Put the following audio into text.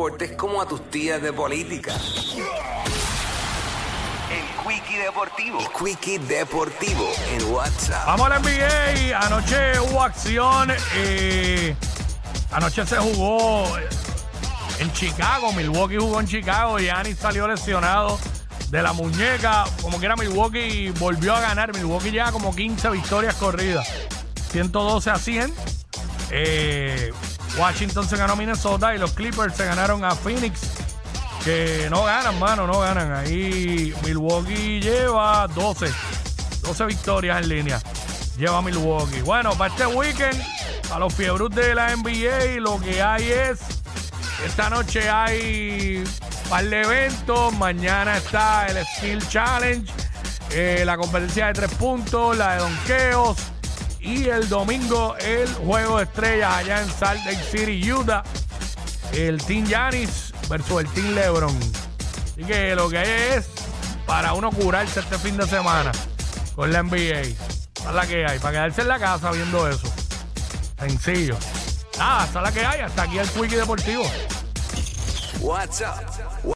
deportes como a tus tías de política. El Quickie Deportivo. El Quickie Deportivo en WhatsApp. Vamos a la NBA. Anoche hubo acción. eh, anoche se jugó en Chicago. Milwaukee jugó en Chicago. Y Giannis salió lesionado de la muñeca. Como que era Milwaukee volvió a ganar. Milwaukee lleva como 15 victorias corridas. 112 a 100. Eh, Washington se ganó a Minnesota y los Clippers se ganaron a Phoenix. Que no ganan, mano, no ganan. Ahí Milwaukee lleva 12. 12 victorias en línea. Lleva Milwaukee. Bueno, para este weekend, a los fiebros de la NBA, lo que hay es. Esta noche hay un par de eventos. Mañana está el Skill Challenge, eh, la competencia de tres puntos, la de donkeos. Y el domingo el juego de estrellas allá en Salt Lake City, Utah. El Team Yanis versus el Team LeBron. Así que lo que hay es para uno curarse este fin de semana con la NBA. Es la que hay, para quedarse en la casa viendo eso. Sencillo. Nada, esa es la que hay. Hasta aquí el Quickie Deportivo. WhatsApp.